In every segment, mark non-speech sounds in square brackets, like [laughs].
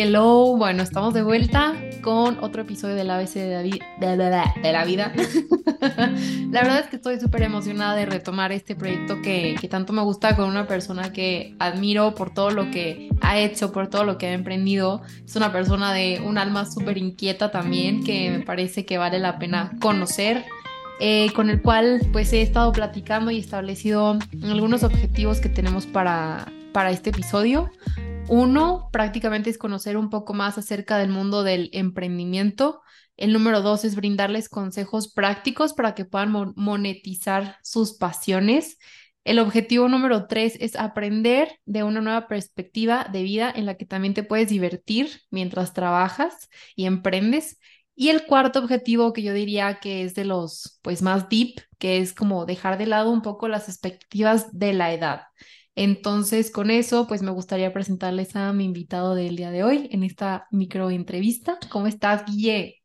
Hello, bueno, estamos de vuelta con otro episodio del ABC de la, de, de la vida. [laughs] la verdad es que estoy súper emocionada de retomar este proyecto que, que, tanto me gusta con una persona que admiro por todo lo que ha hecho, por todo lo que ha emprendido. Es una persona de un alma súper inquieta también que me parece que vale la pena conocer. Eh, con el cual pues he estado platicando y establecido algunos objetivos que tenemos para, para este episodio. Uno, prácticamente es conocer un poco más acerca del mundo del emprendimiento. El número dos es brindarles consejos prácticos para que puedan monetizar sus pasiones. El objetivo número tres es aprender de una nueva perspectiva de vida en la que también te puedes divertir mientras trabajas y emprendes. Y el cuarto objetivo que yo diría que es de los pues más deep, que es como dejar de lado un poco las expectativas de la edad. Entonces, con eso, pues me gustaría presentarles a mi invitado del día de hoy en esta micro entrevista. ¿Cómo estás, Guille?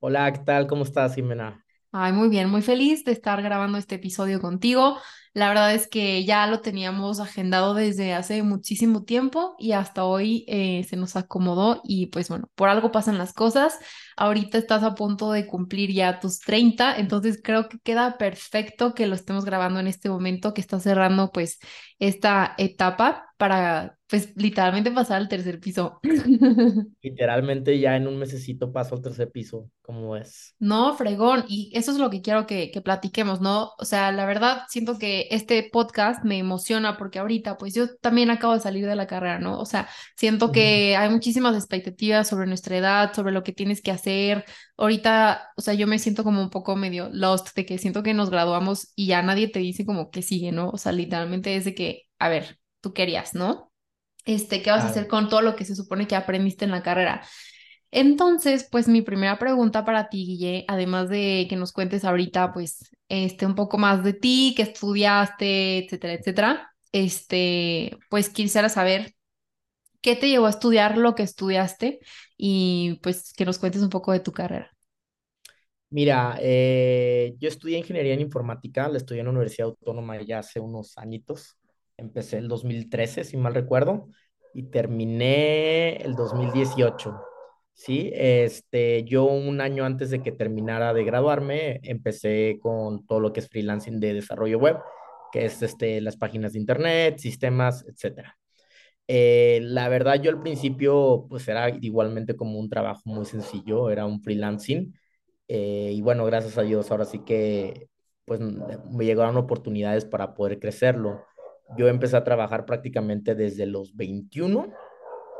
Hola, ¿qué tal? ¿Cómo estás, Jimena? Ay, muy bien, muy feliz de estar grabando este episodio contigo. La verdad es que ya lo teníamos agendado desde hace muchísimo tiempo y hasta hoy eh, se nos acomodó y pues bueno, por algo pasan las cosas. Ahorita estás a punto de cumplir ya tus 30, entonces creo que queda perfecto que lo estemos grabando en este momento que está cerrando pues esta etapa para pues literalmente pasar al tercer piso. [laughs] Literalmente ya en un mesecito paso al tercer piso, ¿cómo es? No, fregón, y eso es lo que quiero que, que platiquemos, ¿no? O sea, la verdad siento que este podcast me emociona porque ahorita pues yo también acabo de salir de la carrera, ¿no? O sea, siento que hay muchísimas expectativas sobre nuestra edad, sobre lo que tienes que hacer. Ahorita, o sea, yo me siento como un poco medio lost de que siento que nos graduamos y ya nadie te dice como que sigue, ¿no? O sea, literalmente es de que, a ver, tú querías, ¿no? Este, qué vas a hacer con todo lo que se supone que aprendiste en la carrera. Entonces, pues mi primera pregunta para ti, Guille, además de que nos cuentes ahorita, pues, este, un poco más de ti, qué estudiaste, etcétera, etcétera, este, pues quisiera saber qué te llevó a estudiar lo que estudiaste y pues que nos cuentes un poco de tu carrera. Mira, eh, yo estudié ingeniería en informática, la estudié en la Universidad Autónoma ya hace unos añitos. Empecé el 2013, si mal recuerdo, y terminé el 2018. Sí, este, yo un año antes de que terminara de graduarme, empecé con todo lo que es freelancing de desarrollo web, que es este, las páginas de internet, sistemas, etcétera. Eh, la verdad, yo al principio, pues era igualmente como un trabajo muy sencillo, era un freelancing. Eh, y bueno, gracias a Dios, ahora sí que, pues me llegaron oportunidades para poder crecerlo. Yo empecé a trabajar prácticamente desde los 21,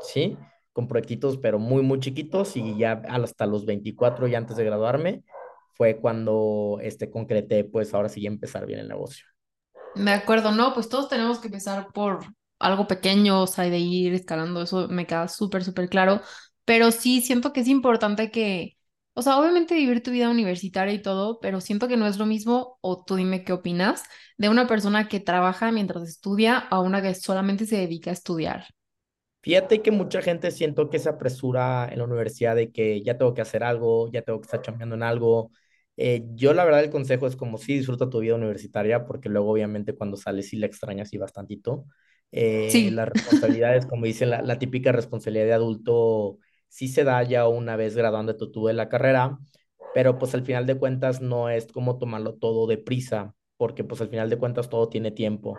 ¿sí? Con proyectitos, pero muy, muy chiquitos y ya hasta los 24, ya antes de graduarme, fue cuando este, concreté, pues ahora sí empezar bien el negocio. Me acuerdo, no, pues todos tenemos que empezar por algo pequeño, o sea, de ir escalando, eso me queda súper, súper claro, pero sí siento que es importante que, o sea, obviamente vivir tu vida universitaria y todo, pero siento que no es lo mismo, o tú dime qué opinas, de una persona que trabaja mientras estudia a una que solamente se dedica a estudiar. Fíjate que mucha gente siento que se apresura en la universidad de que ya tengo que hacer algo, ya tengo que estar chambeando en algo. Eh, yo la verdad el consejo es como si disfruta tu vida universitaria, porque luego obviamente cuando sales sí la extrañas y bastantito. Eh, sí. Las responsabilidades, como dice la, la típica responsabilidad de adulto sí se da ya una vez graduando tú de la carrera, pero pues al final de cuentas no es como tomarlo todo deprisa, porque pues al final de cuentas todo tiene tiempo.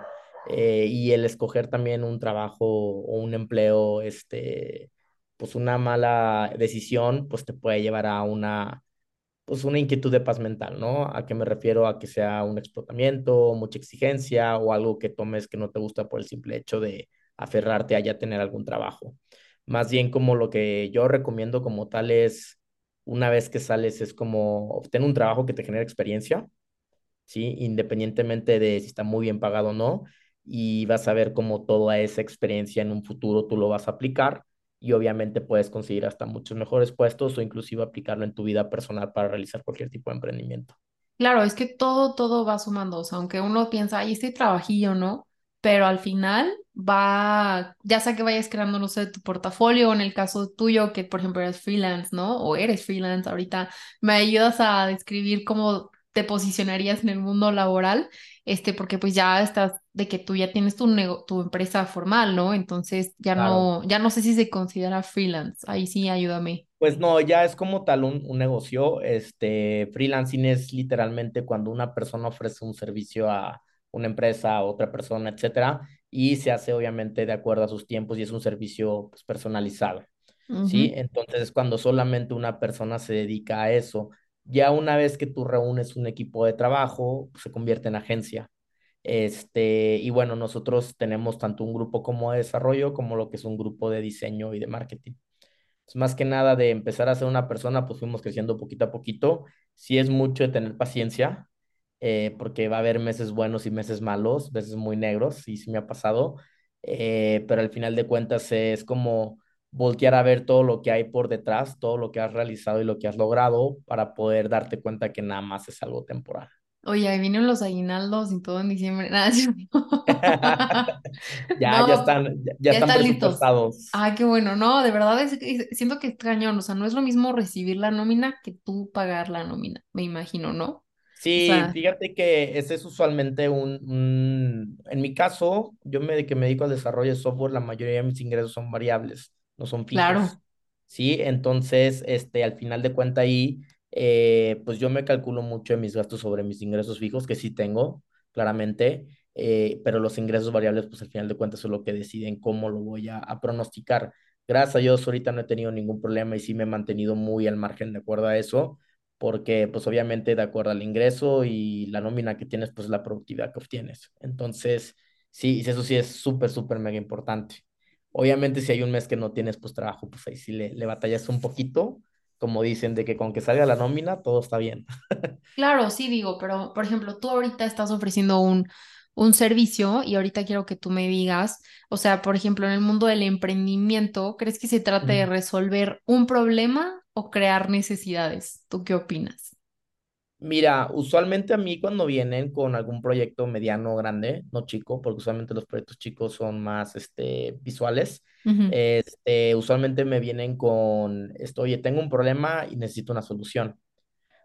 Eh, y el escoger también un trabajo o un empleo, este, pues una mala decisión, pues te puede llevar a una, pues una inquietud de paz mental, ¿no? ¿A qué me refiero? A que sea un explotamiento, mucha exigencia o algo que tomes que no te gusta por el simple hecho de aferrarte a ya tener algún trabajo. Más bien como lo que yo recomiendo como tal es, una vez que sales, es como obtener un trabajo que te genere experiencia, ¿sí? Independientemente de si está muy bien pagado o no, y vas a ver cómo toda esa experiencia en un futuro tú lo vas a aplicar y obviamente puedes conseguir hasta muchos mejores puestos o inclusive aplicarlo en tu vida personal para realizar cualquier tipo de emprendimiento. Claro, es que todo, todo va sumando, aunque uno piensa, ay, este trabajillo, ¿no? pero al final va, ya sea que vayas creando, no sé, tu portafolio, en el caso tuyo, que por ejemplo eres freelance, ¿no? O eres freelance ahorita, me ayudas a describir cómo te posicionarías en el mundo laboral, este, porque pues ya estás de que tú ya tienes tu, nego- tu empresa formal, ¿no? Entonces ya Claro. no, ya no sé si se considera freelance. Ahí sí, ayúdame. Pues no, ya es como tal un, un negocio. Este, freelancing es literalmente cuando una persona ofrece un servicio a una empresa, a otra persona, etcétera, y se hace obviamente de acuerdo a sus tiempos y es un servicio pues, personalizado. ¿sí? Ujú. Entonces es cuando solamente una persona se dedica a eso. Ya una vez que tú reúnes un equipo de trabajo, pues, se convierte en agencia. Este, y bueno, nosotros tenemos tanto un grupo como de desarrollo como lo que es un grupo de diseño y de marketing. Es más que nada de empezar a ser una persona, pues fuimos creciendo poquito a poquito. Sí es mucho de tener paciencia, eh, porque va a haber meses buenos y meses malos, veces muy negros, y sí me ha pasado. Eh, pero al final de cuentas es como voltear a ver todo lo que hay por detrás, todo lo que has realizado y lo que has logrado para poder darte cuenta que nada más es algo temporal. Oye, ahí vienen los aguinaldos y todo en diciembre. [laughs] Nada, cierto. [laughs] Ya, ya No, están, ya, ya ya están listos. Ay, qué bueno. No, de verdad es, es- siento que es cañón. O sea, no es lo mismo recibir la nómina que tú pagar la nómina, me imagino, ¿no? O Sí, sea, fíjate que ese es usualmente un, un- en mi caso, yo me, que me dedico al desarrollo de software, la mayoría de mis ingresos son variables, no son fijos, claro. ¿sí? Entonces, este, al final de cuenta ahí, eh, pues yo me calculo mucho de mis gastos sobre mis ingresos fijos, que sí tengo, claramente, eh, pero los ingresos variables, pues al final de cuentas son lo que deciden cómo lo voy a, a pronosticar. Gracias a Dios, ahorita no he tenido ningún problema y sí me he mantenido muy al margen de acuerdo a eso porque pues obviamente de acuerdo al ingreso y la nómina que tienes, pues la productividad que obtienes. Entonces, sí, eso sí es súper, súper mega importante. Obviamente si hay un mes que no tienes pues trabajo, pues ahí sí le, le batallas un poquito, como dicen, de que con que salga la nómina, todo está bien. [laughs] Claro, sí digo, pero por ejemplo, tú ahorita estás ofreciendo un, un servicio y ahorita quiero que tú me digas, o sea, por ejemplo, en el mundo del emprendimiento, ¿crees que se trate de resolver un problema o crear necesidades? ¿Tú qué opinas? Mira, usualmente a mí cuando vienen con algún proyecto mediano o grande, no chico, porque usualmente los proyectos chicos son más este, visuales, este, usualmente me vienen con esto, oye, tengo un problema y necesito una solución.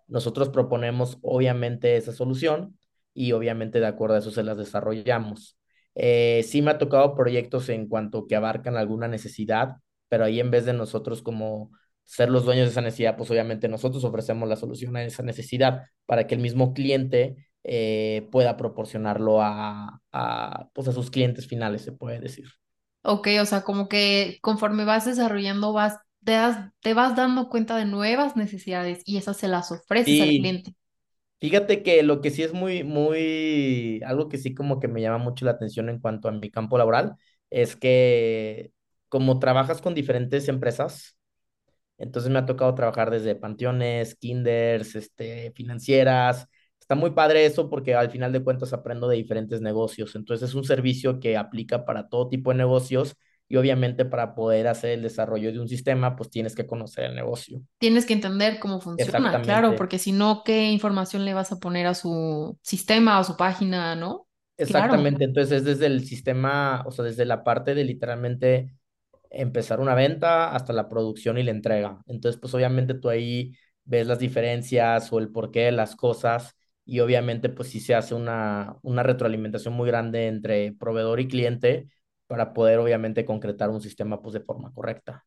Nosotros proponemos obviamente esa solución y obviamente de acuerdo a eso se las desarrollamos. Eh, sí me ha tocado proyectos en cuanto que abarcan alguna necesidad, pero ahí en vez de nosotros como ser los dueños de esa necesidad, pues obviamente nosotros ofrecemos la solución a esa necesidad para que el mismo cliente eh, pueda proporcionarlo a, a, pues a sus clientes finales, se puede decir. Ok, o sea, como que conforme vas desarrollando, vas, te das- te vas dando cuenta de nuevas necesidades y esas se las ofreces al cliente. Fíjate que lo que sí es muy, muy, algo que sí como que me llama mucho la atención en cuanto a mi campo laboral, es que como trabajas con diferentes empresas, entonces me ha tocado trabajar desde panteones, kinders, este, financieras. Está muy padre eso porque al final de cuentas aprendo de diferentes negocios. Entonces es un servicio que aplica para todo tipo de negocios y obviamente para poder hacer el desarrollo de un sistema, pues tienes que conocer el negocio. Tienes que entender cómo funciona, claro, porque si no, ¿qué información le vas a poner a su sistema o su página, no? Claro. Exactamente, entonces es desde el sistema, o sea, desde la parte de literalmente empezar una venta hasta la producción y la entrega. Entonces, pues obviamente tú ahí ves las diferencias o el porqué de las cosas y obviamente pues sí se hace una, una retroalimentación muy grande entre proveedor y cliente para poder obviamente concretar un sistema pues de forma correcta.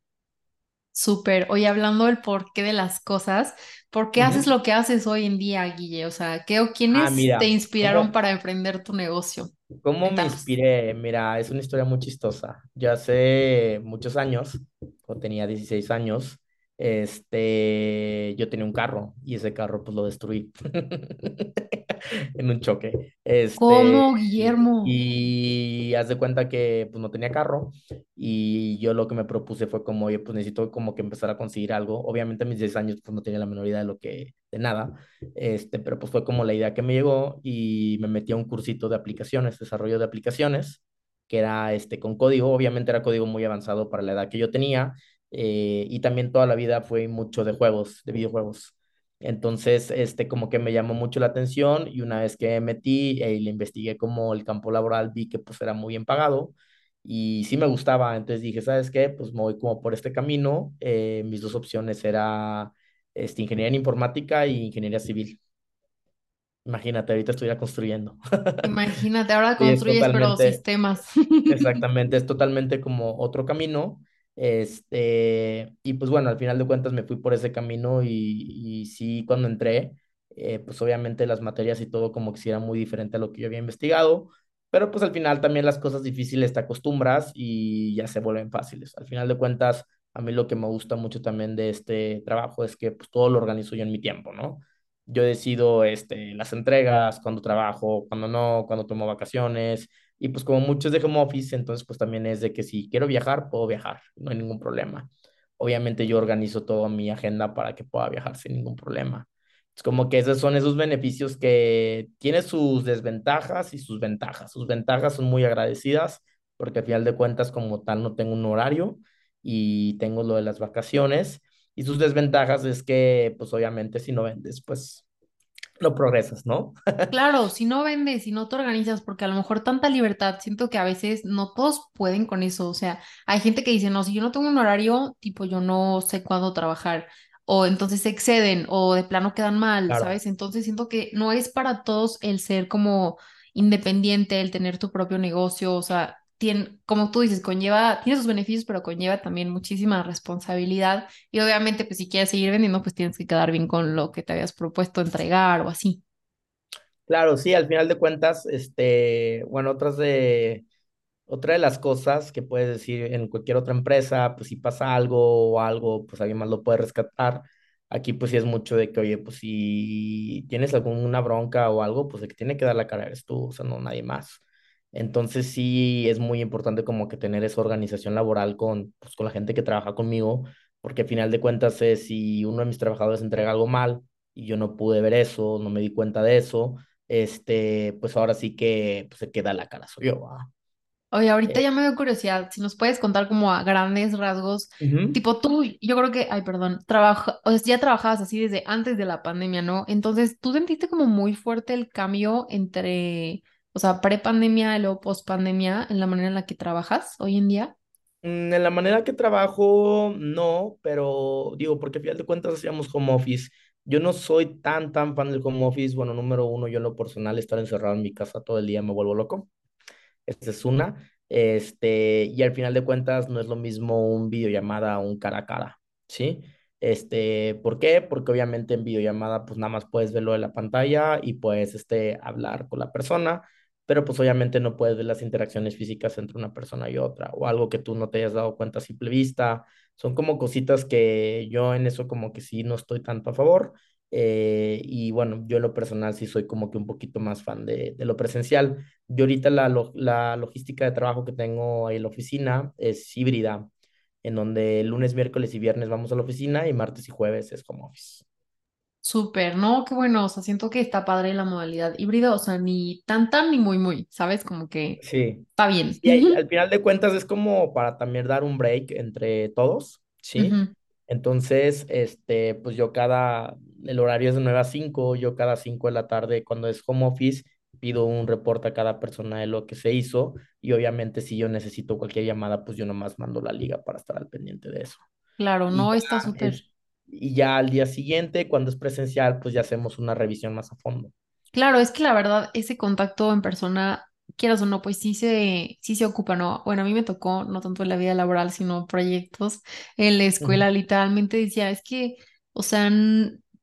Súper. Oye, hablando del porqué de las cosas, ¿por qué haces lo que haces hoy en día, Guille? O sea, ¿qué o Ah, quiénes te inspiraron ¿cómo, para emprender tu negocio? ¿Cómo me inspiré? Mira, es una historia muy chistosa. Yo hace muchos años, cuando tenía 16 años, este, yo tenía un carro y ese carro pues lo destruí [laughs] en un choque. Este, ¿Cómo, Guillermo? y haz de cuenta que pues no tenía carro y yo lo que me propuse fue como, oye, pues necesito como que empezar a conseguir algo. Obviamente a mis 16 años pues no tenía la menor idea de lo que, de nada. Este, pero pues fue como la idea que me llegó y me metí a un cursito de aplicaciones, desarrollo de aplicaciones, que era este con código, obviamente era código muy avanzado para la edad que yo tenía, eh, y también toda la vida fue mucho de juegos, de videojuegos. Entonces, este, como que me llamó mucho la atención y una vez que me metí eh, y le investigué como el campo laboral, vi que pues era muy bien pagado y sí me gustaba. Entonces dije, ¿sabes qué? Pues me voy como por este camino. Eh, mis dos opciones era este, ingeniería en informática y ingeniería civil. Imagínate, ahorita estuviera construyendo. [laughs] Imagínate, ahora construyes, pero sistemas. [laughs] exactamente, es totalmente como otro camino. Este, y pues bueno, al final de cuentas me fui por ese camino y, y sí, cuando entré, eh, pues obviamente las materias y todo como que sí era muy diferente a lo que yo había investigado, pero pues al final también las cosas difíciles te acostumbras y ya se vuelven fáciles. Al final de cuentas, a mí lo que me gusta mucho también de este trabajo es que pues todo lo organizo yo en mi tiempo, ¿no? Yo decido este, las entregas, cuando trabajo, cuando no, cuando tomo vacaciones. Y pues como muchos de home office, entonces pues también es de que si quiero viajar, puedo viajar, no hay ningún problema. Obviamente yo organizo toda mi agenda para que pueda viajar sin ningún problema. Es como que esos son esos beneficios que tiene sus desventajas y sus ventajas. Sus ventajas son muy agradecidas porque al final de cuentas como tal no tengo un horario y tengo lo de las vacaciones. Y sus desventajas es que pues obviamente si no vendes pues no progresas, ¿no? [laughs] Claro, si no vendes, si no te organizas, porque a lo mejor tanta libertad, siento que a veces no todos pueden con eso. O sea, hay gente que dice, no, si yo no tengo un horario, tipo, yo no sé cuándo trabajar, o entonces se exceden, o de plano quedan mal, Claro. ¿sabes? Entonces siento que no es para todos el ser como independiente, el tener tu propio negocio, o sea, tiene, como tú dices, conlleva, tiene sus beneficios, pero conlleva también muchísima responsabilidad. Y obviamente, pues si quieres seguir vendiendo, pues tienes que quedar bien con lo que te habías propuesto entregar o así. Claro, sí, al final de cuentas, este, bueno, otras de, otra de las cosas que puedes decir en cualquier otra empresa, pues si pasa algo o algo, pues alguien más lo puede rescatar. Aquí pues sí es mucho de que, oye, pues si tienes alguna bronca o algo, pues el que tiene que dar la cara eres tú, o sea, no nadie más. Entonces sí es muy importante como que tener esa organización laboral con, pues, con la gente que trabaja conmigo, porque al final de cuentas es si uno de mis trabajadores entrega algo mal y yo no pude ver eso, no me di cuenta de eso, este, pues ahora sí que pues, se queda la cara, soy yo, ¿va? Oye, ahorita Eh, ya me dio curiosidad, si nos puedes contar como a grandes rasgos, tipo tú, yo creo que, ay, perdón, trabaja, o sea, ya trabajabas así desde antes de la pandemia, ¿no? Entonces, ¿tú sentiste como muy fuerte el cambio entre, o sea, pre-pandemia y luego post-pandemia en la manera en la que trabajas hoy en día? Mm, En la manera que trabajo, no, pero digo, porque al final de cuentas hacíamos home office. Yo no soy tan, tan fan del home office. Bueno, número uno, yo en lo personal, estar encerrado en mi casa todo el día me vuelvo loco. Esa es una. Este, y al final de cuentas no es lo mismo un videollamada a un cara a cara, ¿sí? Este, ¿por qué? Porque obviamente en videollamada pues nada más puedes verlo de la pantalla y puedes este, hablar con la persona, pero pues obviamente no puedes ver las interacciones físicas entre una persona y otra o algo que tú no te hayas dado cuenta a simple vista. Son como cositas que yo en eso como que sí no estoy tanto a favor. eh, y bueno, yo en lo personal sí soy como que un poquito más fan de, de lo presencial. Yo ahorita la, la logística de trabajo que tengo en la oficina es híbrida, en donde lunes, miércoles y viernes vamos a la oficina y martes y jueves es home office. Súper, ¿no? Qué bueno, o sea, siento que está padre la modalidad híbrida, o sea, ni tan tan ni muy muy, ¿sabes? Como que Sí. está bien. Y ahí, al final de cuentas es como para también dar un break entre todos, ¿sí? Entonces, este, pues yo cada, el horario es de 9 a 5, yo cada 5 de la tarde cuando es home office pido un reporte a cada persona de lo que se hizo y obviamente si yo necesito cualquier llamada, pues yo nomás mando la liga para estar al pendiente de eso. Claro, no, está súper. es, y ya al día siguiente, cuando es presencial, pues ya hacemos una revisión más a fondo. Claro, es que la verdad, ese contacto en persona, quieras o no, pues sí se, sí se ocupa, ¿no? Bueno, a mí me tocó, no tanto en la vida laboral, sino proyectos en la escuela, literalmente decía, es que, o sea,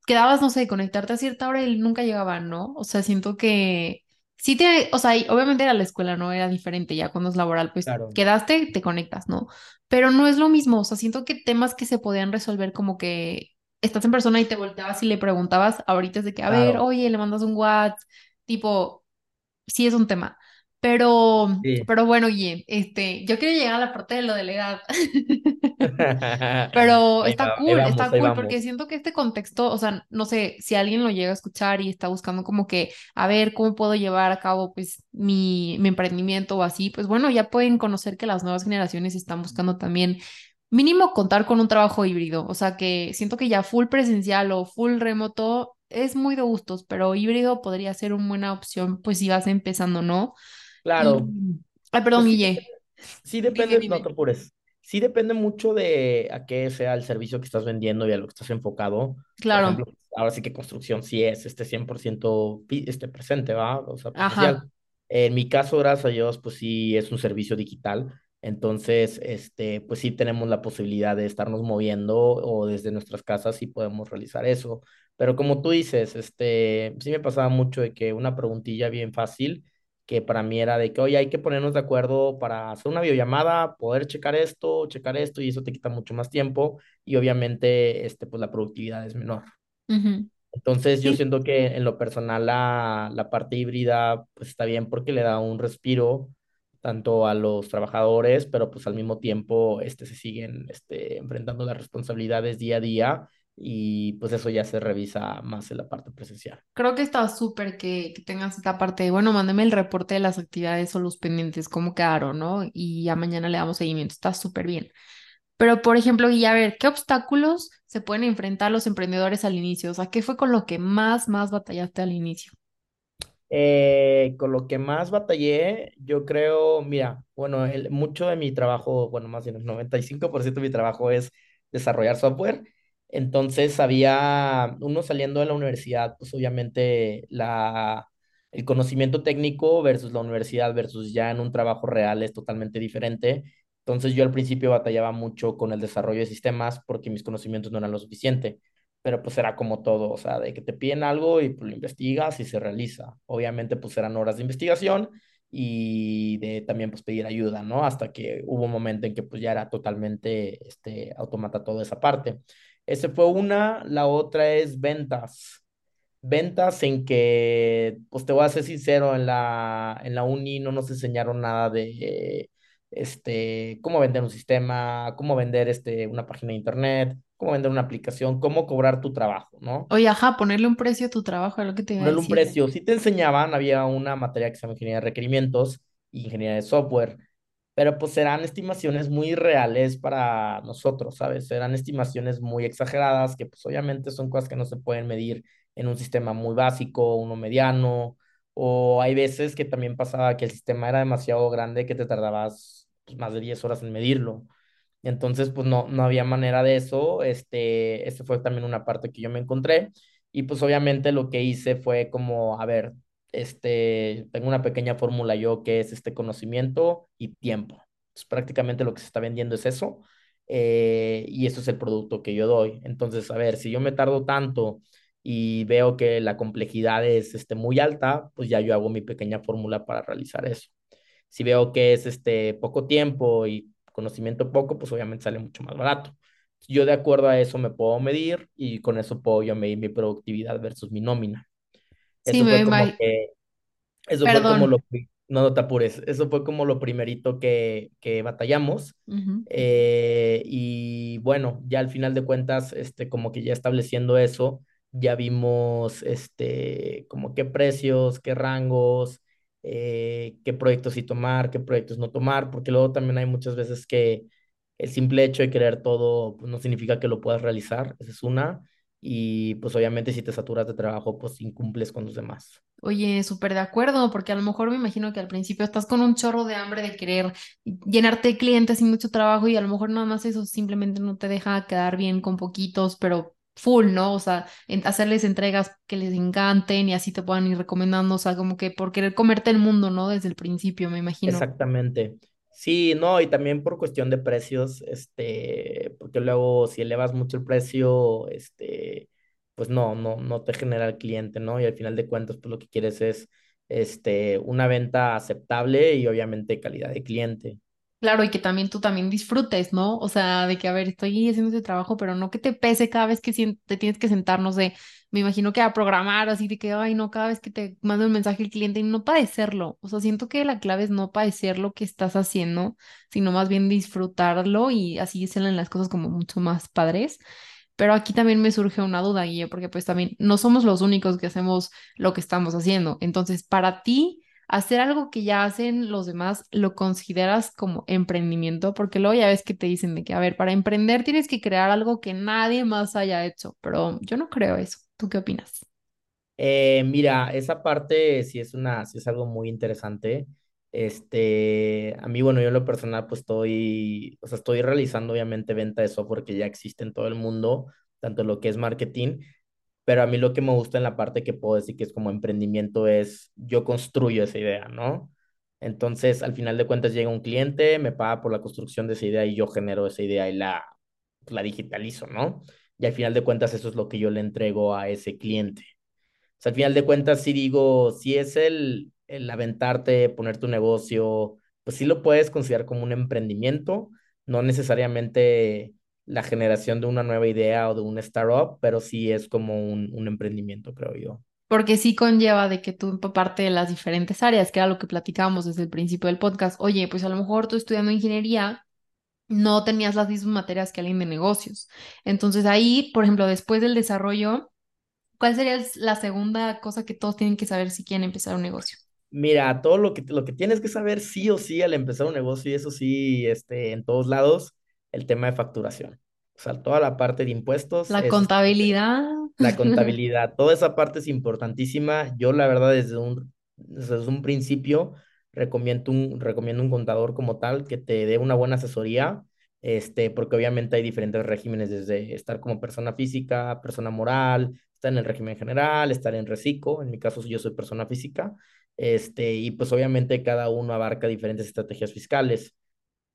quedabas, no sé, conectarte a cierta hora y nunca llegaban, ¿no? O sea, siento que sí te, o sea, obviamente era la escuela, ¿no? Era diferente, ya cuando es laboral, pues Claro, quedaste, te conectas, ¿no? Pero no es lo mismo, o sea, siento que temas que se podían resolver como que estás en persona y te volteabas y le preguntabas, ahorita es de que, a ver, oye, le mandas un WhatsApp, tipo, sí es un tema. Pero, Sí. pero bueno, oye, este, yo quiero llegar a la parte de lo de la edad. [laughs] Pero está cool, vamos, está cool, porque siento que este contexto, o sea, no sé, si alguien lo llega a escuchar y está buscando como que, a ver, cómo puedo llevar a cabo, pues, mi, mi emprendimiento o así, pues bueno, ya pueden conocer que las nuevas generaciones están buscando también mínimo contar con un trabajo híbrido, o sea, que siento que ya full presencial o full remoto es muy de gustos, pero híbrido podría ser una buena opción, pues, si vas empezando, ¿no? Claro, ay, perdón, pues sí, Guille, sí dime, depende, no dime. te apures. Sí depende mucho de a qué sea el servicio que estás vendiendo y a lo que estás enfocado. Claro, ejemplo, ahora sí que construcción sí es este 100% pi- este presente, ¿va? O sea, ajá. En mi caso, gracias a Dios, pues sí es un servicio digital. Entonces, este, pues sí tenemos la posibilidad de estarnos moviendo o desde nuestras casas sí podemos realizar eso. Pero como tú dices, este, sí me pasaba mucho de que una preguntilla bien fácil que para mí era de que, oye, hay que ponernos de acuerdo para hacer una videollamada, poder checar esto, checar esto, y eso te quita mucho más tiempo, y obviamente, este, pues la productividad es menor. ujú. Entonces, yo Sí, siento que en lo personal la, la parte híbrida, pues está bien porque le da un respiro tanto a los trabajadores, pero pues al mismo tiempo, este, se siguen, este, enfrentando las responsabilidades día a día, y pues eso ya se revisa más en la parte presencial. creo que está súper que, que tengas esta parte de, bueno, mándame el reporte de las actividades o los pendientes, cómo quedaron, ¿no? Y ya mañana le damos seguimiento. Está súper bien. Pero, por ejemplo, y a ver, ¿qué obstáculos se pueden enfrentar los emprendedores al inicio? O sea, ¿qué fue con lo que más, más batallaste al inicio? Eh, con lo que más batallé, yo creo, mira, bueno, el- mucho de mi trabajo, bueno, más bien el 95% de mi trabajo es desarrollar software. Entonces, había uno saliendo de la universidad, pues obviamente la, el conocimiento técnico versus la universidad versus ya en un trabajo real es totalmente diferente. Entonces, yo al principio batallaba mucho con el desarrollo de sistemas porque mis conocimientos no eran lo suficiente pero pues era como todo, o sea, de que te piden algo y pues lo investigas y se realiza. Obviamente pues eran horas de investigación y de también pues pedir ayuda, ¿no? Hasta que hubo un momento en que pues ya era totalmente este automata toda esa parte. Ese fue una, la otra es ventas. Ventas en que, pues te voy a ser sincero, en la, en la uni no nos enseñaron nada de este, cómo vender un sistema, cómo vender este, una página de internet, cómo vender una aplicación, cómo cobrar tu trabajo, ¿no? Oye, ajá, ponerle un precio a tu trabajo, es lo que te iba a Ponerle un decir. precio. Si te enseñaban, había una materia que se llama ingeniería de requerimientos y ingeniería de software, pero pues eran estimaciones muy reales para nosotros, ¿sabes? Eran estimaciones muy exageradas que pues obviamente son cosas que no se pueden medir en un sistema muy básico, uno mediano, o hay veces que también pasaba que el sistema era demasiado grande que te tardabas pues, más de 10 horas en medirlo. Entonces, pues no, no había manera de eso. Este, este fue también una parte que yo me encontré. Y pues obviamente lo que hice fue como, a ver, este, tengo una pequeña fórmula yo que es este conocimiento y tiempo. Pues prácticamente lo que se está vendiendo es eso. eh, y eso es el producto que yo doy. Entonces, a ver, si yo me tardo tanto y veo que la complejidad es este, muy alta, pues ya yo hago mi pequeña fórmula para realizar eso. Si veo que es este poco tiempo y conocimiento poco, pues obviamente sale mucho más barato. Yo de acuerdo a eso me puedo medir y con eso puedo yo medir mi productividad versus mi nómina. Sí, Eso me fue como que, eso fue como lo, no, no te apures, eso fue como lo primerito que, que batallamos. Eh, y bueno, ya al final de cuentas, este, como que ya estableciendo eso, ya vimos, este, como qué precios, qué rangos, eh, qué proyectos sí tomar, qué proyectos no tomar, porque luego también hay muchas veces que el simple hecho de querer todo, pues, no significa que lo puedas realizar, esa es una, y pues obviamente si te saturas de trabajo, pues incumples con los demás. Oye, súper de acuerdo, porque a lo mejor me imagino que al principio estás con un chorro de hambre de querer llenarte de clientes y mucho trabajo y a lo mejor nada más eso simplemente no te deja quedar bien con poquitos, pero full, ¿no? O sea, en- hacerles entregas que les encanten y así te puedan ir recomendando, o sea, como que por querer comerte el mundo, ¿no? Desde el principio, me imagino. Exactamente. Sí, no, y también por cuestión de precios, este, porque luego si elevas mucho el precio, este, pues no, no, no te genera el cliente, ¿no? Y al final de cuentas, pues lo que quieres es, este, una venta aceptable y obviamente calidad de cliente. Claro, y que también tú también disfrutes, ¿no? O sea, de que, a ver, estoy haciendo ese trabajo, pero no que te pese cada vez que te tienes que sentar, no sé, me imagino que a programar, así de que, ay, no, cada vez que te manda un mensaje el cliente y no padecerlo. O sea, siento que la clave es no padecer lo que estás haciendo, sino más bien disfrutarlo y así salen las cosas como mucho más padres. Pero aquí también me surge una duda, Guille, porque pues también no somos los únicos que hacemos lo que estamos haciendo. Entonces, para ti hacer algo que ya hacen los demás, ¿lo consideras como emprendimiento? Porque luego ya ves que te dicen de que, a ver, para emprender tienes que crear algo que nadie más haya hecho, pero yo no creo eso. ¿Tú qué opinas? Eh, mira, esa parte sí es una, sí es algo muy interesante. Este, a mí, bueno, yo en lo personal, pues estoy, o sea, estoy realizando obviamente venta de software que ya existe en todo el mundo, tanto lo que es marketing, pero a mí lo que me gusta en la parte que puedo decir que es como emprendimiento es yo construyo esa idea, ¿no? Entonces, al final de cuentas llega un cliente, me paga por la construcción de esa idea y yo genero esa idea y la, la digitalizo, ¿no? Y al final de cuentas eso es lo que yo le entrego a ese cliente. O sea, al final de cuentas sí digo, si es el, el aventarte, poner tu negocio, pues sí lo puedes considerar como un emprendimiento, no necesariamente la generación de una nueva idea o de un startup, pero sí es como un, un emprendimiento, creo yo. Porque sí conlleva de que tú empaparte de las diferentes áreas, que era lo que platicábamos desde el principio del podcast. Oye, pues a lo mejor tú estudiando ingeniería no tenías las mismas materias que alguien de negocios. Entonces ahí, por ejemplo, después del desarrollo, ¿cuál sería la segunda cosa que todos tienen que saber si quieren empezar un negocio? Mira, todo lo que, lo que tienes que saber sí o sí al empezar un negocio, y eso sí, este, en todos lados, el tema de facturación. O sea, toda la parte de impuestos La es contabilidad. la contabilidad, toda esa parte es importantísima. Yo, la verdad, desde un, desde un principio recomiendo un, recomiendo un contador como tal que te dé una buena asesoría, este, porque obviamente hay diferentes regímenes, desde estar como persona física, persona moral, estar en el régimen general, estar en reciclo. En mi caso, yo soy persona física, este, y pues obviamente cada uno abarca diferentes estrategias fiscales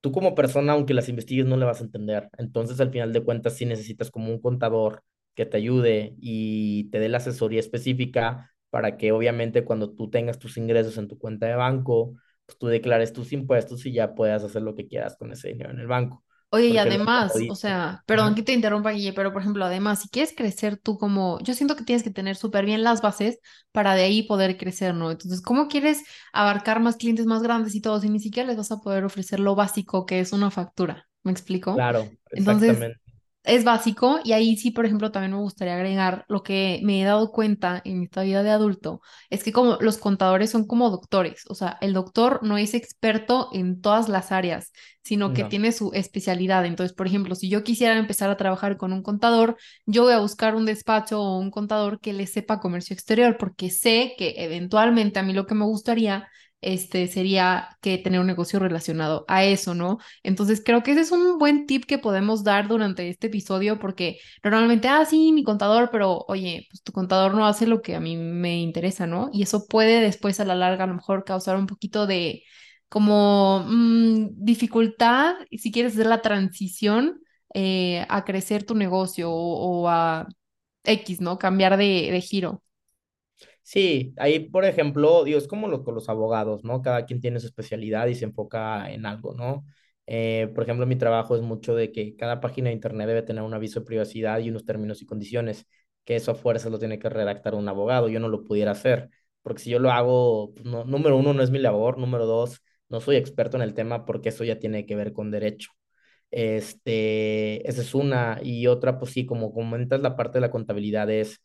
tú como persona, aunque las investigues, no le vas a entender. Entonces, al final de cuentas, sí necesitas como un contador que te ayude y te dé la asesoría específica para que obviamente cuando tú tengas tus ingresos en tu cuenta de banco, pues tú declares tus impuestos y ya puedas hacer lo que quieras con ese dinero en el banco. Oye, y Porque además, o sea, perdón ajá, que te interrumpa, Guille, pero por ejemplo, además, si quieres crecer tú como, yo siento que tienes que tener súper bien las bases para de ahí poder crecer, ¿no? Entonces, ¿cómo quieres abarcar más clientes más grandes y todo si ni siquiera les vas a poder ofrecer lo básico que es una factura? ¿Me explico? claro, Entonces, exactamente. Es básico y ahí sí, por ejemplo, también me gustaría agregar lo que me he dado cuenta en esta vida de adulto, es que como los contadores son como doctores, o sea, el doctor no es experto en todas las áreas, sino que No, tiene su especialidad. Entonces, por ejemplo, si yo quisiera empezar a trabajar con un contador, yo voy a buscar un despacho o un contador que le sepa comercio exterior, porque sé que eventualmente a mí lo que me gustaría este sería que tener un negocio relacionado a eso, ¿no? Entonces creo que ese es un buen tip que podemos dar durante este episodio porque normalmente, ah, sí, mi contador, pero oye, pues tu contador no hace lo que a mí me interesa, ¿no? Y eso puede después a la larga a lo mejor causar un poquito de como mm, dificultad si quieres hacer la transición eh, a crecer tu negocio o, a X, ¿no? Cambiar de giro. Sí, ahí, por ejemplo, digo, es como lo con los abogados, ¿no? Cada quien tiene su especialidad y se enfoca en algo, ¿no? Eh, por ejemplo, mi trabajo es mucho de que cada página de internet debe tener un aviso de privacidad y unos términos y condiciones, que eso a fuerza lo tiene que redactar un abogado. Yo no lo pudiera hacer, porque si yo lo hago, pues, no, número uno, no es mi labor, número dos, no soy experto en el tema porque eso ya tiene que ver con derecho. Este, esa es una. Y otra, pues sí, como comentas, la parte de la contabilidad es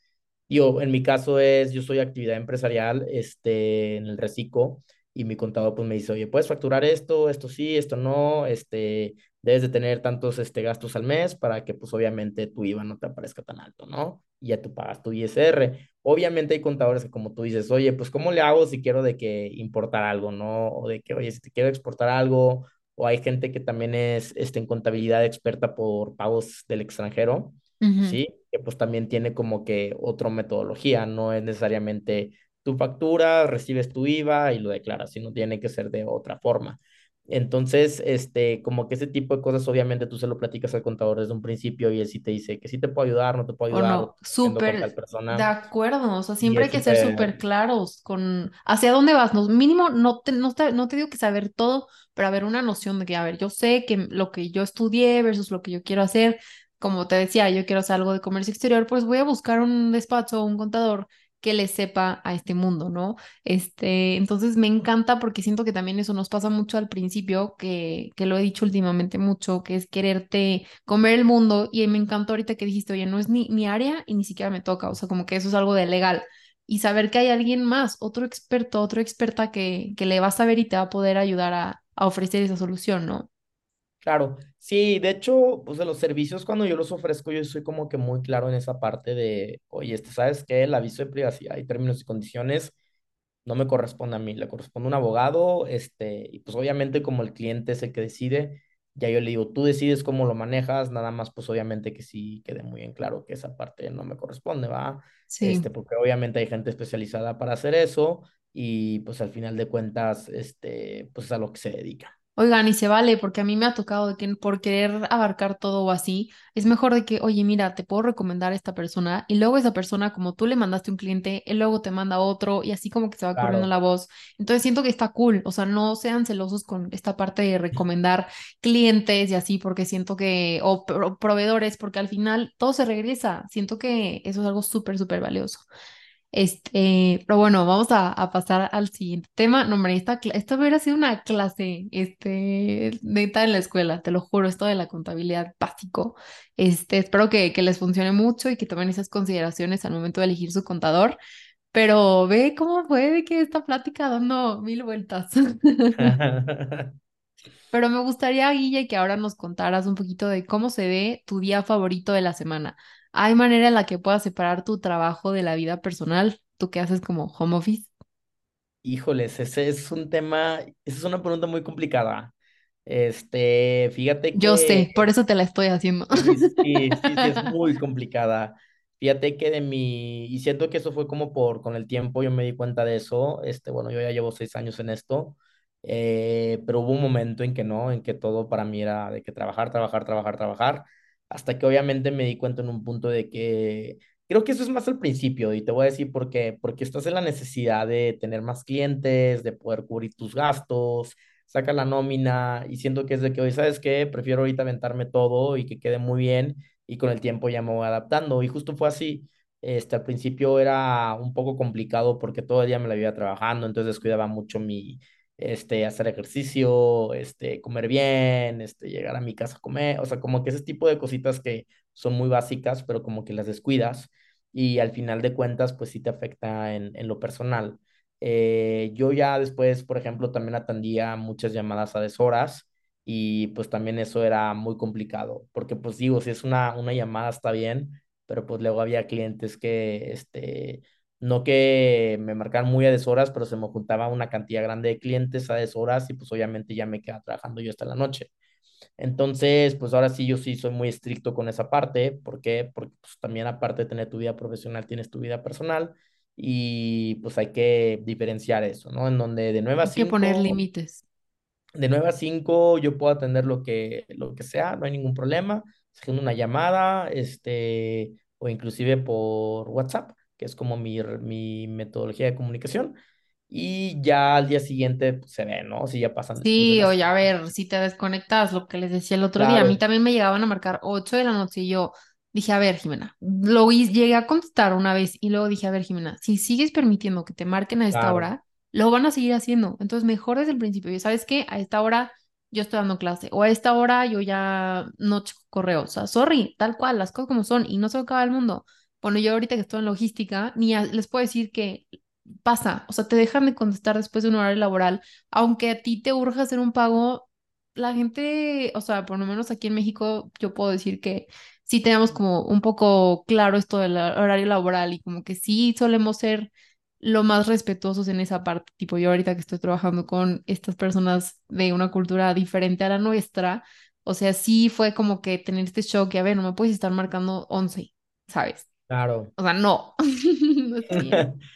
yo, en mi caso es, yo soy actividad empresarial, este, en el reciclo, y mi contador pues me dice, oye, puedes facturar esto, esto sí, esto no, este, debes de tener tantos, este, gastos al mes para que pues obviamente tu IVA no te aparezca tan alto, ¿no? Y ya tú pagas tu ISR. Obviamente hay contadores que como tú dices, oye, pues ¿cómo le hago si quiero de que importar algo, ¿no? O de que, oye, si te quiero exportar algo, o hay gente que también es, este, en contabilidad experta por pagos del extranjero. ¿sí? Que pues también tiene como que otra metodología, no es necesariamente tu factura, recibes tu IVA y lo declaras, sino tiene que ser de otra forma. Entonces, este, como que ese tipo de cosas, obviamente tú se lo platicas al contador desde un principio y él sí te dice que sí te puedo ayudar, no te puedo ayudar, o no, súper de acuerdo, o sea, siempre hay que ser súper claros con hacia dónde vas, no, mínimo no te, no te, no te digo que saber todo, pero haber una noción de que, a ver, yo sé que lo que yo estudié versus lo que yo quiero hacer, como te decía, yo quiero hacer algo de comercio exterior, pues voy a buscar un despacho o un contador que le sepa a este mundo, ¿no? Este, entonces me encanta porque siento que también eso nos pasa mucho al principio, que, que lo he dicho últimamente mucho, que es quererte comer el mundo y me encantó ahorita que dijiste, oye, no es ni mi área y ni siquiera me toca, o sea, como que eso es algo de legal. Y saber que hay alguien más, otro experto, otro experta que, que le va a saber y te va a poder ayudar a ofrecer esa solución, ¿no? Claro. Sí, de hecho, pues de los servicios, cuando yo los ofrezco, yo soy como que muy claro en esa parte de, oye, este, ¿sabes qué? El aviso de privacidad y términos y condiciones no me corresponde a mí, le corresponde a un abogado, este, y pues obviamente como el cliente es el que decide, ya yo le digo, tú decides cómo lo manejas, nada más pues obviamente que sí quede muy en claro que esa parte no me corresponde, ¿va? Sí. Este, porque obviamente hay gente especializada para hacer eso y pues al final de cuentas, este, pues es a lo que se dedica. Oigan, y se vale, porque a mí me ha tocado de que por querer abarcar todo o así, es mejor de que, oye, mira, te puedo recomendar a esta persona, y luego esa persona, como tú le mandaste un cliente, él luego te manda otro, y así como que se va corriendo la voz. Entonces siento que está cool, o sea, no sean celosos con esta parte de recomendar clientes y así, porque siento que, o pro- proveedores, porque al final todo se regresa. Siento que eso es algo súper, súper valioso. Este, pero bueno, vamos a, a pasar al siguiente tema. No, hombre, esta, esta hubiera sido una clase, este, neta en la escuela, te lo juro, esto de la contabilidad básico. Este, espero que, que les funcione mucho y que tomen esas consideraciones al momento de elegir su contador. Pero ve cómo fue de que esta plática dando mil vueltas. [laughs] [laughs] Pero me gustaría, Guille, que ahora nos contaras un poquito de cómo se ve tu día favorito de la semana. ¿Hay manera en la que puedas separar tu trabajo de la vida personal? ¿Tú qué haces como home office? Híjoles, ese es un tema, esa es una pregunta muy complicada. Este, fíjate Yo que sé, por eso te la estoy haciendo. Sí, sí, sí, [laughs] sí, es muy complicada. Fíjate que de mi, y siento que eso fue como por, con el tiempo yo me di cuenta de eso, este, bueno, yo ya llevo seis años en esto, eh, pero hubo un momento en que no, en que todo para mí era de que trabajar, trabajar, trabajar, trabajar, hasta que obviamente me di cuenta en un punto de que, creo que eso es más al principio, y te voy a decir por qué, porque estás en la necesidad de tener más clientes, de poder cubrir tus gastos, saca la nómina y siento que es de que hoy, ¿sabes qué? Prefiero ahorita aventarme todo y que quede muy bien y con el tiempo ya me voy adaptando. Y justo fue así. Este, al principio era un poco complicado porque todo el día me la iba trabajando, entonces descuidaba mucho mi, este, hacer ejercicio, este, comer bien, este, llegar a mi casa a comer, o sea, como que ese tipo de cositas que son muy básicas, pero como que las descuidas y al final de cuentas, pues sí te afecta en, en lo personal. Eh, yo ya después, por ejemplo, también atendía muchas llamadas a deshoras y pues también eso era muy complicado, porque pues digo, si es una, una llamada está bien, pero pues luego había clientes que, este, no que me marcaran muy a deshoras, pero se me juntaba una cantidad grande de clientes a deshoras y pues obviamente ya me quedaba trabajando yo hasta la noche. Entonces, pues ahora sí, yo sí soy muy estricto con esa parte. ¿Por qué? Porque pues, también aparte de tener tu vida profesional, tienes tu vida personal y pues hay que diferenciar eso, ¿no? En donde de 9 a Hay que poner 5 límites. de 9 a 5 yo puedo atender lo que, lo que sea, no hay ningún problema, haciendo una llamada, este, o inclusive por WhatsApp, que es como mi, mi metodología de comunicación. Y ya al día siguiente pues, se ve, ¿no? Si ya pasan Sí, las... oye, a ver, si te desconectas, lo que les decía el otro día, a mí también me llegaban a marcar 8 de la noche y yo dije, a ver, Jimena, lo llegué a contestar una vez y luego dije, a ver, Jimena, si sigues permitiendo que te marquen a esta claro, hora, lo van a seguir haciendo. Entonces, mejor desde el principio, y sabes qué, a esta hora yo estoy dando clase o a esta hora yo ya no checo correo, o sea, sorry, tal cual, las cosas como son y no se acaba el mundo. Bueno, yo ahorita que estoy en logística, ni les puedo decir que pasa, o sea, te dejan de contestar después de un horario laboral aunque a ti te urja hacer un pago, la gente, o sea, por lo menos aquí en México, yo puedo decir que sí tenemos como un poco claro esto del horario laboral y como que sí solemos ser lo más respetuosos en esa parte. Tipo, yo ahorita que estoy trabajando con estas personas de una cultura diferente a la nuestra, o sea, sí fue como que tener este shock y a ver, no me puedes estar marcando 11, ¿sabes? Claro. O sea, no, [laughs] no está bien. [laughs]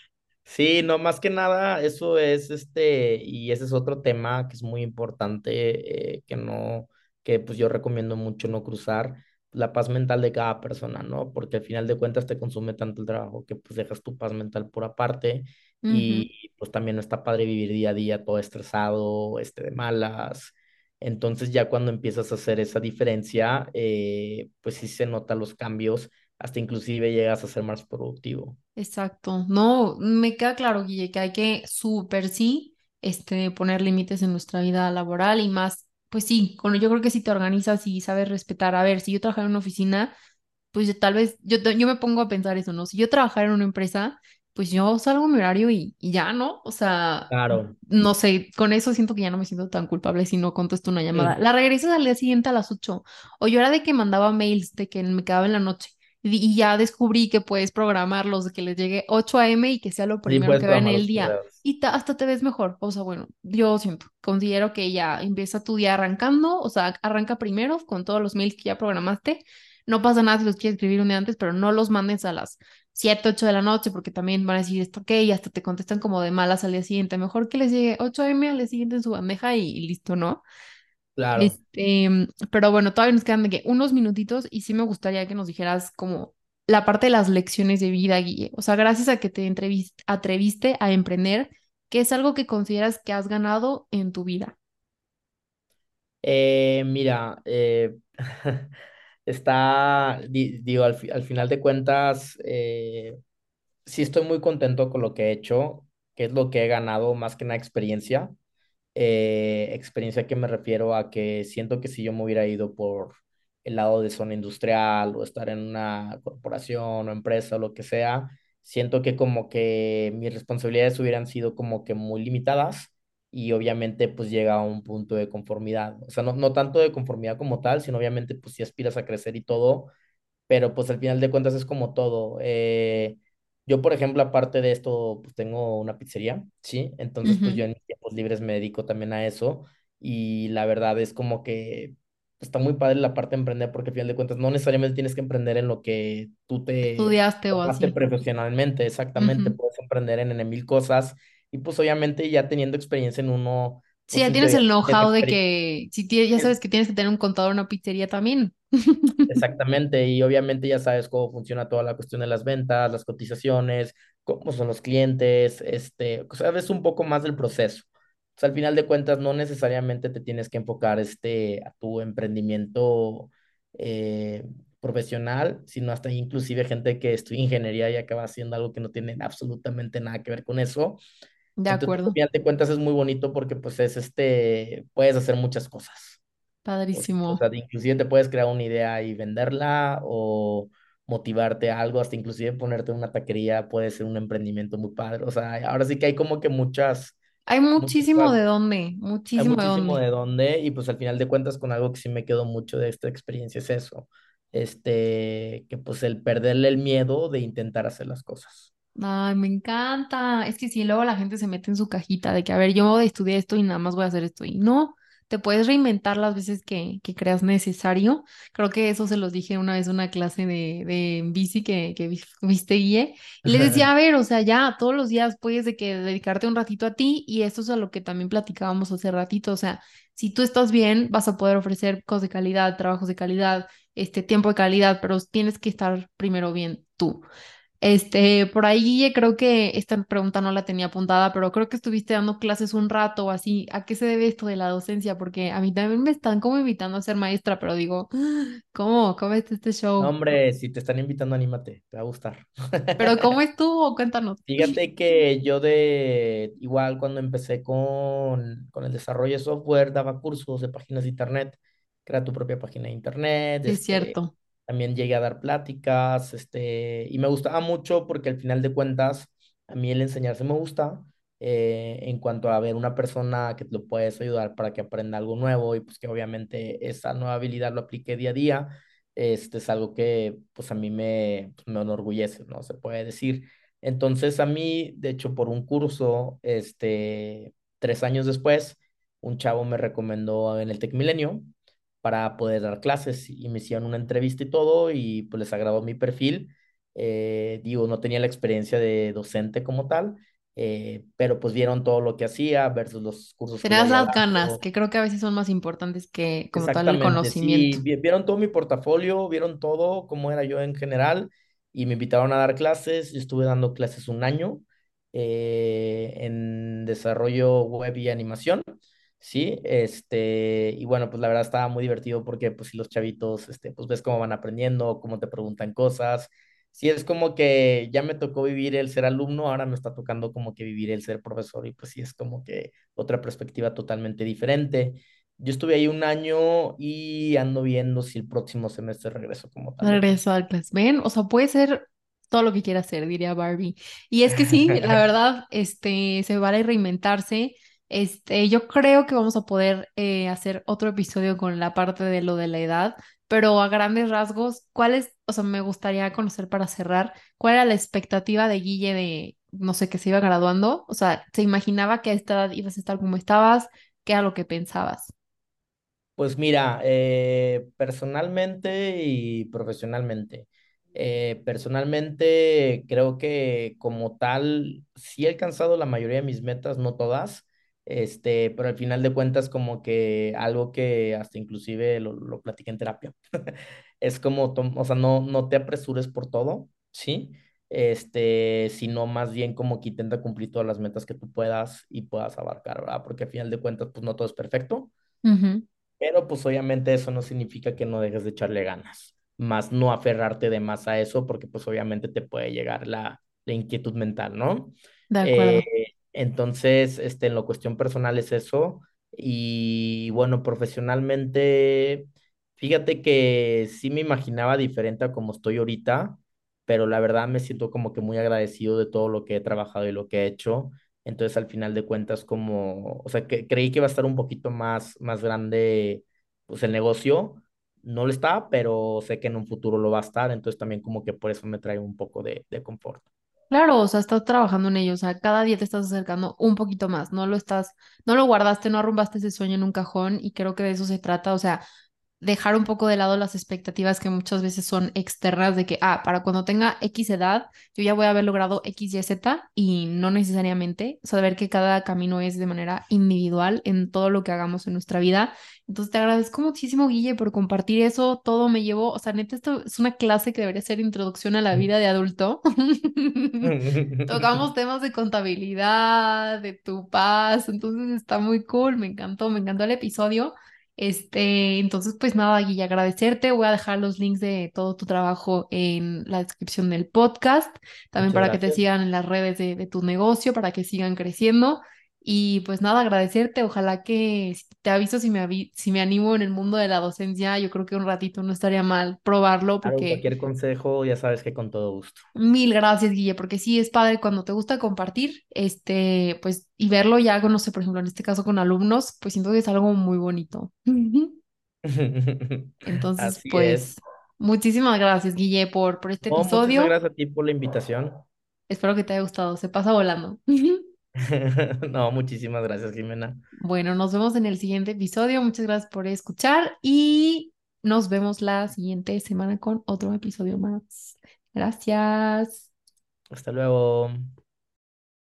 Sí, no, más que nada, eso es este, y ese es otro tema que es muy importante, eh, que no, que pues yo recomiendo mucho no cruzar la paz mental de cada persona, ¿no? Porque al final de cuentas te consume tanto el trabajo que pues dejas tu paz mental por aparte y pues también no está padre vivir día a día todo estresado, este de malas. Entonces ya cuando empiezas a hacer esa diferencia, eh, pues sí se notan los cambios, hasta inclusive llegas a ser más productivo. Exacto. No, me queda claro, Guille, que hay que súper sí, este, poner límites en nuestra vida laboral y más, pues sí, con, yo creo que si te organizas y sabes respetar, a ver, si yo trabajara en una oficina, pues yo tal vez, yo, yo me pongo a pensar eso, ¿no? Si yo trabajara en una empresa, pues yo salgo a mi horario y, y ya, ¿no? O sea, Claro. no sé, con eso siento que ya no me siento tan culpable si no contesto una llamada. Mm, La regresas al día siguiente a las 8 o yo era de que mandaba mails de que me quedaba en la noche. Y, ya descubrí que puedes programarlos, que les llegue 8 a.m. y que sea lo primero que vean el día. Y ta- hasta te ves mejor. O sea, bueno, yo siento, considero que ya empieza tu día arrancando, o sea, arranca primero con todos los mails que ya programaste. No pasa nada si los quieres escribir un día antes, pero no los mandes a las 7 8 de la noche, porque también van a decir esto, ok, y hasta te contestan como de malas al día siguiente. Mejor que les llegue 8 a.m. al día siguiente en su bandeja y, y listo, ¿no? Claro. Este, pero bueno, todavía nos quedan de que unos minutitos y sí me gustaría que nos dijeras como la parte de las lecciones de vida, Guille. O sea, gracias a que te atreviste a emprender, ¿qué es algo que consideras que has ganado en tu vida? Eh, mira, eh, [laughs] está, di- digo, al, fi- al final de cuentas, eh, sí estoy muy contento con lo que he hecho, que es lo que he ganado, más que una experiencia. Eh, experiencia que me refiero a que siento que si yo me hubiera ido por el lado de zona industrial o estar en una corporación o empresa o lo que sea, siento que como que mis responsabilidades hubieran sido como que muy limitadas y obviamente pues llega a un punto de conformidad. O sea, no, no tanto de conformidad como tal, sino obviamente pues si aspiras a crecer y todo, pero pues al final de cuentas es como todo. Eh, yo, por ejemplo, aparte de esto, pues tengo una pizzería, ¿sí? Entonces, pues Ujú. yo en mis tiempos libres me dedico también a eso y la verdad es como que pues, está muy padre la parte de emprender porque al final de cuentas no necesariamente tienes que emprender en lo que tú te ¿Estudiaste o así? profesionalmente, exactamente, Ujú. puedes emprender en, en mil cosas y pues obviamente ya teniendo experiencia en uno, Sí, ya en tienes el know-how de que si ya sabes que tienes que tener un contador en una pizzería también. Exactamente, y obviamente ya sabes cómo funciona toda la cuestión de las ventas, las cotizaciones, cómo son los clientes, este, sabes un poco más del proceso. O sea, al final de cuentas, no necesariamente te tienes que enfocar este, a tu emprendimiento eh, profesional, sino hasta inclusive gente que estudia ingeniería y acaba haciendo algo que no tiene absolutamente nada que ver con eso. De Entonces, al acuerdo. final de cuentas, es muy bonito porque pues es este, puedes hacer muchas cosas. O, o Padrísimo. sea, inclusive te puedes crear una idea y venderla o motivarte a algo, hasta inclusive ponerte en una taquería puede ser un emprendimiento muy padre. O sea, ahora sí que hay como que muchas, Hay muchísimo de dónde, hay muchísimo de muchísimo dónde. de dónde y pues al final de cuentas con algo que sí me quedó mucho de esta experiencia es eso, este, que pues el perderle el miedo de intentar hacer las cosas. Ay, me encanta. Es que si luego la gente se mete en su cajita de que, a ver, yo estudié esto y nada más voy a hacer esto. Y no, te puedes reinventar las veces que, que creas necesario. Creo que eso se los dije una vez en una clase de, de bici que, que vi- [laughs] viste guíe. Y les decía, [laughs] a ver, o sea, ya todos los días puedes de que dedicarte un ratito a ti y esto es a lo que también platicábamos hace ratito. O sea, si tú estás bien, vas a poder ofrecer cosas de calidad, trabajos de calidad, este tiempo de calidad, pero tienes que estar primero bien tú. Este, por ahí creo que esta pregunta no la tenía apuntada, pero creo que estuviste dando clases un rato o así. ¿A qué se debe esto de la docencia? Porque a mí también me están como invitando a ser maestra, pero digo, [gasps] ¿cómo? ¿Cómo es este No, show? hombre, si te están invitando, anímate, te va a gustar. ¿Pero [laughs] cómo estuvo? Cuéntanos. Fíjate que yo de igual cuando empecé con, con el desarrollo de software, daba cursos de páginas de internet, crea tu propia página de internet, Sí, es este, cierto. También llegué a dar pláticas, este, y me gustaba mucho porque al final de cuentas, a mí el enseñarse me gusta, eh, en cuanto a ver una persona que lo puedes ayudar para que aprenda algo nuevo y pues que obviamente esa nueva habilidad lo aplique día a día, este es algo que pues a mí me, pues, me enorgullece, ¿no? Se puede decir. Entonces a mí, de hecho, por un curso, este, tres años después, un chavo me recomendó en el Tec Milenio para poder dar clases y me hicieron una entrevista y todo y pues les agradó mi perfil. Eh, digo, no tenía la experiencia de docente como tal, eh, pero pues vieron todo lo que hacía versus los cursos había las ganas, que creo que a veces son más importantes que como tal el conocimiento. sí, vi- vieron todo mi portafolio, vieron todo, cómo era yo en general, y me invitaron a dar clases. Yo estuve dando clases un año eh, en desarrollo web y animación, sí, este, y bueno, pues la verdad estaba muy divertido porque pues si los chavitos, este, pues ves cómo van aprendiendo, cómo te preguntan cosas. Sí, es como que ya me tocó vivir el ser alumno, ahora me está tocando como que vivir el ser profesor, y pues sí, es como que otra perspectiva totalmente diferente. Yo estuve ahí un año y ando viendo si el próximo semestre regreso como tal. Regreso al clase. ¿Ven? O sea, puede ser todo lo que quiera hacer, diría Barbie. Y es que sí, la [laughs] verdad, este, se vale reinventarse. Este, yo creo que vamos a poder eh, hacer otro episodio con la parte de lo de la edad, pero a grandes rasgos, ¿cuál es, o sea, me gustaría conocer para cerrar, cuál era la expectativa de Guille de, no sé, que se iba graduando? O sea, ¿se imaginaba que a esta edad ibas a estar como estabas? ¿Qué era lo que pensabas? Pues mira, eh, personalmente y profesionalmente. eh, personalmente creo que como tal, sí he alcanzado la mayoría de mis metas, no todas, este, pero al final de cuentas como que algo que hasta inclusive lo, lo platiqué en terapia. [laughs] Es como, o sea, no, no te apresures por todo, ¿sí? Este, sino más bien como que intenta cumplir todas las metas que tú puedas y puedas abarcar, ¿verdad? Porque al final de cuentas, pues no todo es perfecto. Ujú, Pero pues obviamente eso no significa que no dejes de echarle ganas, más no aferrarte de más a eso porque pues obviamente te puede llegar la, la inquietud mental, ¿no? de Eh, acuerdo. Entonces, este, en la cuestión personal es eso y bueno, profesionalmente, fíjate que sí me imaginaba diferente a como estoy ahorita, pero la verdad me siento como que muy agradecido de todo lo que he trabajado y lo que he hecho. Entonces, al final de cuentas, como, o sea, que creí que iba a estar un poquito más, más grande, pues el negocio. No lo está, pero sé que en un futuro lo va a estar. Entonces, también como que por eso me trae un poco de, de confort. Claro, o sea, estás trabajando en ello, o sea, cada día te estás acercando un poquito más, no lo estás, no lo guardaste, no arrumbaste ese sueño en un cajón y creo que de eso se trata, o sea, dejar un poco de lado las expectativas que muchas veces son externas de que, ah, para cuando tenga X edad, yo ya voy a haber logrado X, Y, Z y no necesariamente, saber que cada camino es de manera individual en todo lo que hagamos en nuestra vida. Entonces te agradezco muchísimo, Guille, por compartir eso, todo me llevó, o sea, neta, esto es una clase que debería ser introducción a la vida de adulto. [laughs] Tocamos temas de contabilidad, de tu paz, entonces está muy cool, me encantó, me encantó el episodio. Este, entonces, pues nada, Guille, agradecerte. Voy a dejar los links de todo tu trabajo en la descripción del podcast, también Muchas para que te sigan en las redes de, de tu negocio, para que sigan creciendo. Y pues nada, agradecerte. Ojalá que te aviso si me, avi- si me animo en el mundo de la docencia. Yo creo que un ratito no estaría mal probarlo Claro, cualquier consejo, ya sabes que con todo gusto. Mil gracias, Guille, porque sí es padre cuando te gusta compartir, este, pues, y verlo ya, no sé, por ejemplo, en este caso con alumnos, pues siento que es algo muy bonito. [laughs] Entonces, Así es. pues, muchísimas gracias, Guille, por, por este No, episodio. gracias a ti por la invitación. Espero que te haya gustado. Se pasa volando. [laughs] [laughs] No, muchísimas gracias, Jimena. Bueno, nos vemos en el siguiente episodio. Muchas gracias por escuchar y nos vemos la siguiente semana con otro episodio más. Gracias. Hasta luego.